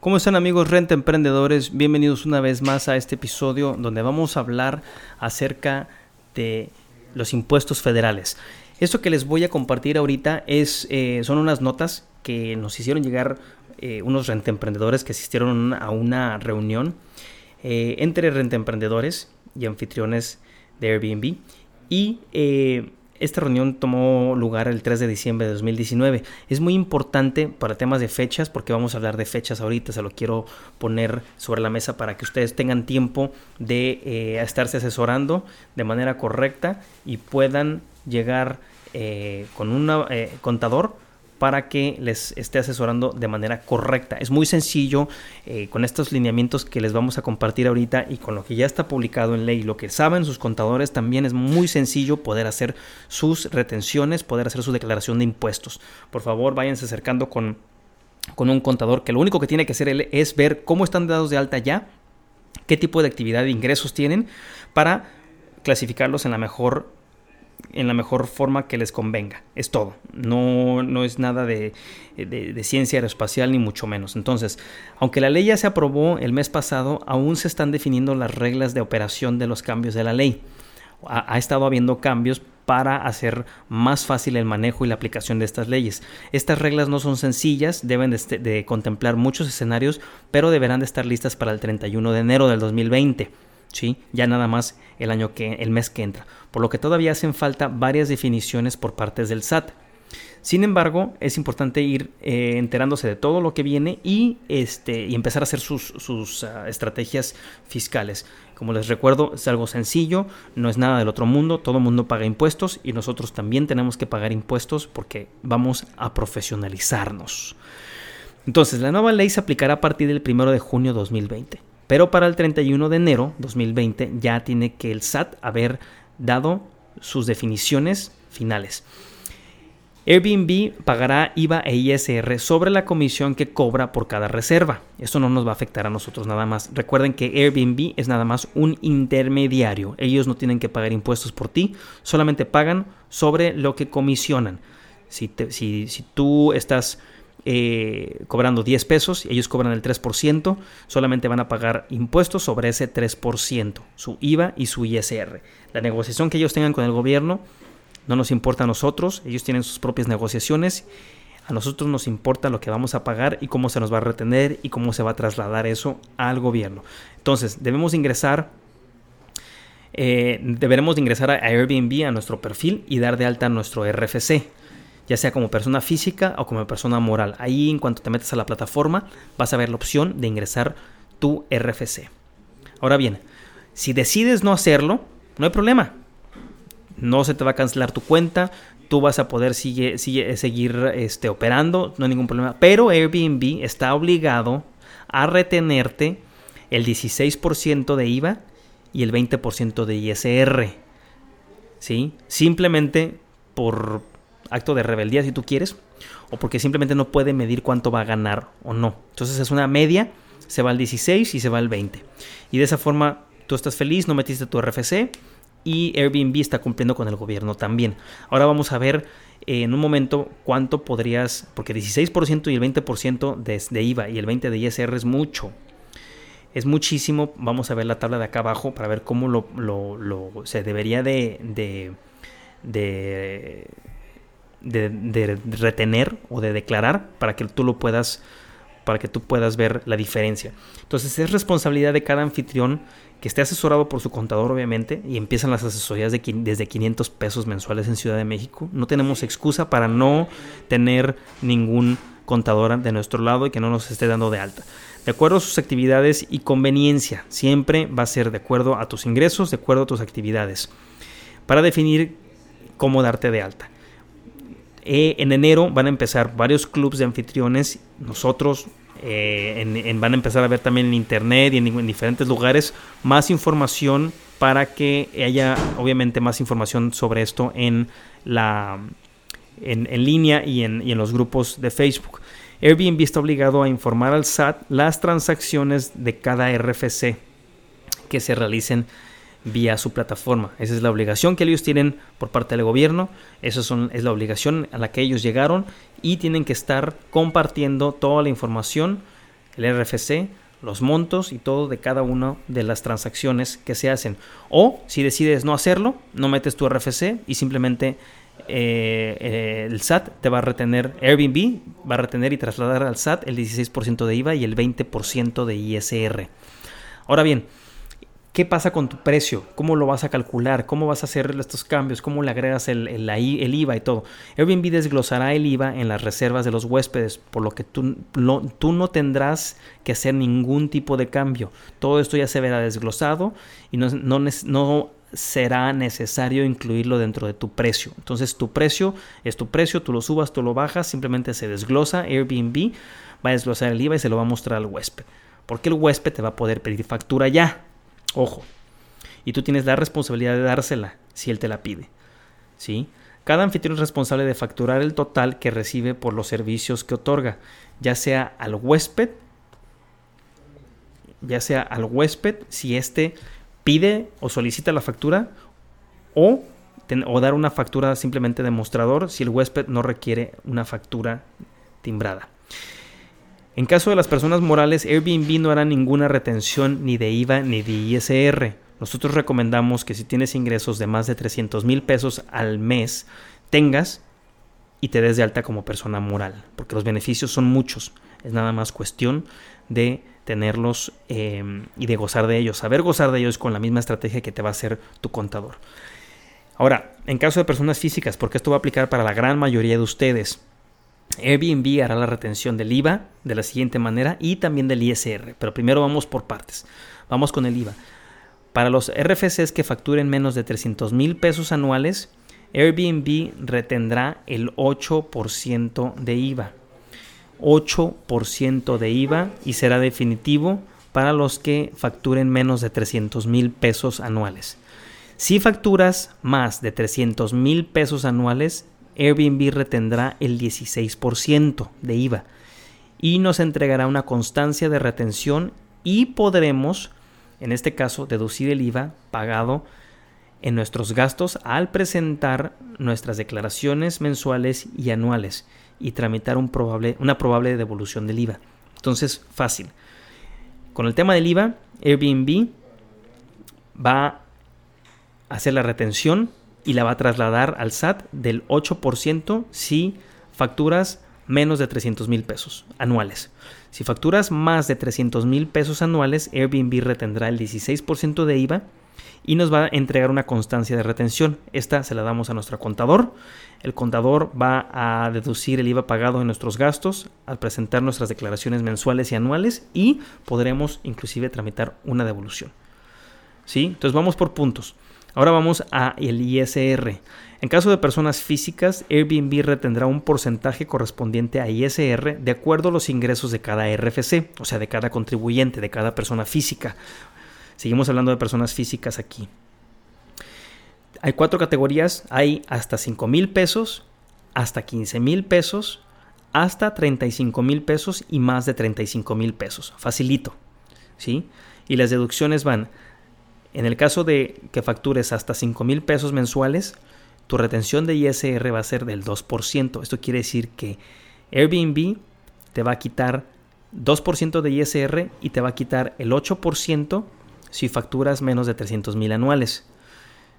¿Cómo están amigos Renta Emprendedores? Bienvenidos una vez más a este episodio donde vamos a hablar acerca de los impuestos federales. Esto que les voy a compartir ahorita es, eh, son unas notas que nos hicieron llegar eh, unos renta emprendedores que asistieron a una reunión eh, entre renta emprendedores y anfitriones de Airbnb. Y eh, esta reunión tomó lugar el 3 de diciembre de 2019. Es muy importante para temas de fechas, porque vamos a hablar de fechas ahorita, se lo quiero poner sobre la mesa para que ustedes tengan tiempo de eh, estarse asesorando de manera correcta y puedan llegar eh, con un contador para que les esté asesorando de manera correcta. Es muy sencillo eh, con estos lineamientos que les vamos a compartir ahorita y con lo que ya está publicado en ley, lo que saben sus contadores, también es muy sencillo poder hacer sus retenciones, poder hacer su declaración de impuestos. Por favor, váyanse acercando con, con un contador que lo único que tiene que hacer él es ver cómo están dados de alta ya, qué tipo de actividad de ingresos tienen para clasificarlos en la mejor en la mejor forma que les convenga. Es todo. No, no es nada de, ciencia aeroespacial ni mucho menos. Entonces, aunque la ley ya se aprobó el mes pasado, aún se están definiendo las reglas de operación de los cambios de la ley. Ha, estado habiendo cambios para hacer más fácil el manejo y la aplicación de estas leyes. Estas reglas no son sencillas, deben de, de contemplar muchos escenarios, pero deberán de estar listas para el 31 de enero del 2020. ¿Sí? ya nada más el año que el mes que entra, por lo que todavía hacen falta varias definiciones por partes del SAT. Sin embargo, es importante ir eh, enterándose de todo lo que viene y, este, y empezar a hacer sus, sus uh, estrategias fiscales. Como les recuerdo, es algo sencillo, no es nada del otro mundo, todo el mundo paga impuestos y nosotros también tenemos que pagar impuestos porque vamos a profesionalizarnos. Entonces, la nueva ley se aplicará a partir del 1 de junio de 2020. Pero para el 31 de enero 2020 ya tiene que el SAT haber dado sus definiciones finales. Airbnb pagará IVA e ISR sobre la comisión que cobra por cada reserva. Esto no nos va a afectar a nosotros nada más. Recuerden que Airbnb es nada más un intermediario. Ellos no tienen que pagar impuestos por ti, solamente pagan sobre lo que comisionan. Si, si, si tú estás eh, cobrando 10 pesos y ellos cobran el 3%, solamente van a pagar impuestos sobre ese 3%, su IVA y su ISR. La negociación que ellos tengan con el gobierno no nos importa a nosotros, ellos tienen sus propias negociaciones, a nosotros nos importa lo que vamos a pagar y cómo se nos va a retener y cómo se va a trasladar eso al gobierno. Entonces, debemos ingresar eh, deberemos de ingresar a Airbnb a nuestro perfil y dar de alta nuestro RFC ya sea como persona física o como persona moral. Ahí en cuanto te metes a la plataforma vas a ver la opción de ingresar tu RFC. Ahora bien, si decides no hacerlo, no hay problema. No se te va a cancelar tu cuenta, tú vas a poder sigue, sigue, seguir este, operando, no hay ningún problema. Pero Airbnb está obligado a retenerte el 16% de IVA y el 20% de ISR. ¿Sí? Simplemente por, acto de rebeldía si tú quieres, o porque simplemente no puede medir cuánto va a ganar o no. Entonces es una media, se va al 16 y se va al 20. Y de esa forma tú estás feliz, no metiste tu RFC y Airbnb está cumpliendo con el gobierno también. Ahora vamos a ver eh, en un momento cuánto podrías, porque 16% y el 20% de, IVA y el 20% de ISR es mucho. Es muchísimo. Vamos a ver la tabla de acá abajo para ver cómo lo, lo, lo se debería de, de, de de, retener o de declarar para que tú lo puedas para que tú puedas ver la diferencia. Entonces es responsabilidad de cada anfitrión que esté asesorado por su contador obviamente y empiezan las asesorías de, desde 500 pesos mensuales en Ciudad de México. No tenemos excusa para no tener ningún contador de nuestro lado y que no nos esté dando de alta. De acuerdo a sus actividades y conveniencia, siempre va a ser de acuerdo a tus ingresos, de acuerdo a tus actividades, para definir cómo darte de alta. Eh, en enero van a empezar varios clubes de anfitriones. Nosotros eh, en- van a empezar a ver también en internet y en, en diferentes lugares más información para que haya obviamente más información sobre esto en la en, línea y y en los grupos de Facebook. Airbnb está obligado a informar al SAT las transacciones de cada RFC que se realicen vía su plataforma. Esa es la obligación que ellos tienen por parte del gobierno. Esa es la obligación a la que ellos llegaron y tienen que estar compartiendo toda la información, el RFC, los montos y todo de cada una de las transacciones que se hacen. O si decides no hacerlo, no metes tu RFC y simplemente eh, eh, el SAT te va a retener, Airbnb va a retener y trasladar al SAT el 16% de IVA y el 20% de ISR. Ahora bien, ¿qué pasa con tu precio? ¿Cómo lo vas a calcular? ¿Cómo vas a hacer estos cambios? ¿Cómo le agregas el, el, IVA y todo? Airbnb desglosará el IVA en las reservas de los huéspedes, por lo que tú, no tendrás que hacer ningún tipo de cambio. Todo esto ya se verá desglosado y no, no, no será necesario incluirlo dentro de tu precio. Entonces tu precio es tu precio, tú lo subas, tú lo bajas, simplemente se desglosa. Airbnb va a desglosar el IVA y se lo va a mostrar al huésped. Porque el huésped te va a poder pedir factura ya. Ojo. Y tú tienes la responsabilidad de dársela si él te la pide. ¿Sí? Cada anfitrión es responsable de facturar el total que recibe por los servicios que otorga, ya sea al huésped, ya sea al huésped si éste pide o solicita la factura o, o, dar una factura simplemente de mostrador si el huésped no requiere una factura timbrada. En caso de las personas morales, Airbnb no hará ninguna retención ni de IVA ni de ISR. Nosotros recomendamos que si tienes ingresos de más de 300 mil pesos al mes, tengas y te des de alta como persona moral, porque los beneficios son muchos. Es nada más cuestión de tenerlos eh, y de gozar de ellos. Saber gozar de ellos con la misma estrategia que te va a hacer tu contador. Ahora, en caso de personas físicas, porque esto va a aplicar para la gran mayoría de ustedes, Airbnb hará la retención del IVA de la siguiente manera y también del ISR. Pero primero vamos por partes. Vamos con el IVA. Para los RFCs que facturen menos de 300 mil pesos anuales, Airbnb retendrá el 8% de IVA. 8% de IVA y será definitivo para los que facturen menos de 300 mil pesos anuales. Si facturas más de 300 mil pesos anuales, Airbnb retendrá el 16% de IVA y nos entregará una constancia de retención y podremos, en este caso, deducir el IVA pagado en nuestros gastos al presentar nuestras declaraciones mensuales y anuales y tramitar una probable devolución del IVA. Entonces, fácil. Con el tema del IVA, Airbnb va a hacer la retención y la va a trasladar al SAT del 8% si facturas menos de 300 mil pesos anuales. Si facturas más de 300 mil pesos anuales, Airbnb retendrá el 16% de IVA y nos va a entregar una constancia de retención. Esta se la damos a nuestro contador. El contador va a deducir el IVA pagado en nuestros gastos al presentar nuestras declaraciones mensuales y anuales y podremos inclusive tramitar una devolución. ¿Sí? Entonces vamos por puntos. Ahora vamos a el ISR. En caso de personas físicas, Airbnb retendrá un porcentaje correspondiente a ISR de acuerdo a los ingresos de cada RFC, o sea, de cada contribuyente, de cada persona física. Seguimos hablando de personas físicas aquí. Hay cuatro categorías, hay hasta 5 mil pesos, hasta 15 mil pesos, hasta 35 mil pesos y más de 35 mil pesos. Facilito. ¿sí? Y las deducciones van en el caso de que factures hasta 5 mil pesos mensuales, tu retención de ISR va a ser del 2%. Esto quiere decir que Airbnb te va a quitar 2% de ISR y te va a quitar el 8% si facturas menos de 300 mil anuales.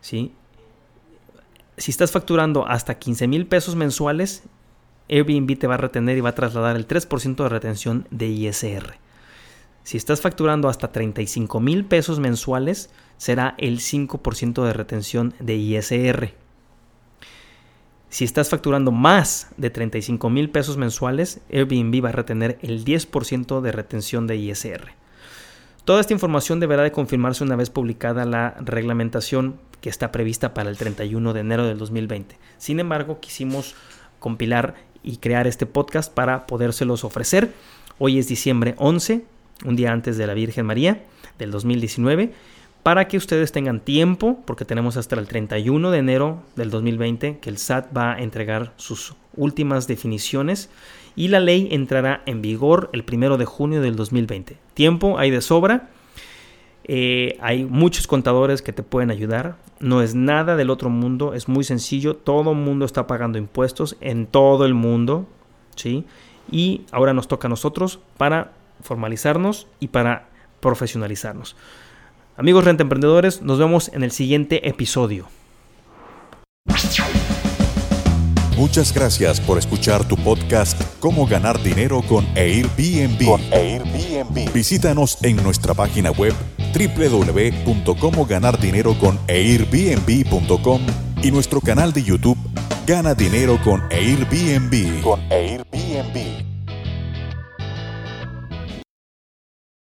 Si estás facturando hasta 15 mil pesos mensuales, Airbnb te va a retener y va a trasladar el 3% de retención de ISR. Si estás facturando hasta 35 mil pesos mensuales, será el 5% de retención de ISR. Si estás facturando más de 35 mil pesos mensuales, Airbnb va a retener el 10% de retención de ISR. Toda esta información deberá de confirmarse una vez publicada la reglamentación que está prevista para el 31 de enero del 2020. Sin embargo, quisimos compilar y crear este podcast para podérselos ofrecer Hoy es diciembre 11, un día antes de la Virgen María del 2019, para que ustedes tengan tiempo, porque tenemos hasta el 31 de enero del 2020 que el SAT va a entregar sus últimas definiciones y la ley entrará en vigor el 1 de junio del 2020. Tiempo hay de sobra. Eh, hay muchos contadores que te pueden ayudar. No es nada del otro mundo. Es muy sencillo. Todo el mundo está pagando impuestos en todo el mundo. ¿sí? Y ahora nos toca a nosotros para formalizarnos y para profesionalizarnos. Amigos renta emprendedores, nos vemos en el siguiente episodio. Muchas gracias por escuchar tu podcast Cómo ganar dinero con Airbnb. Con Airbnb. Visítanos en nuestra página web www.comoganardineroconairbnb.com y nuestro canal de YouTube Gana Dinero con Airbnb. Con Airbnb.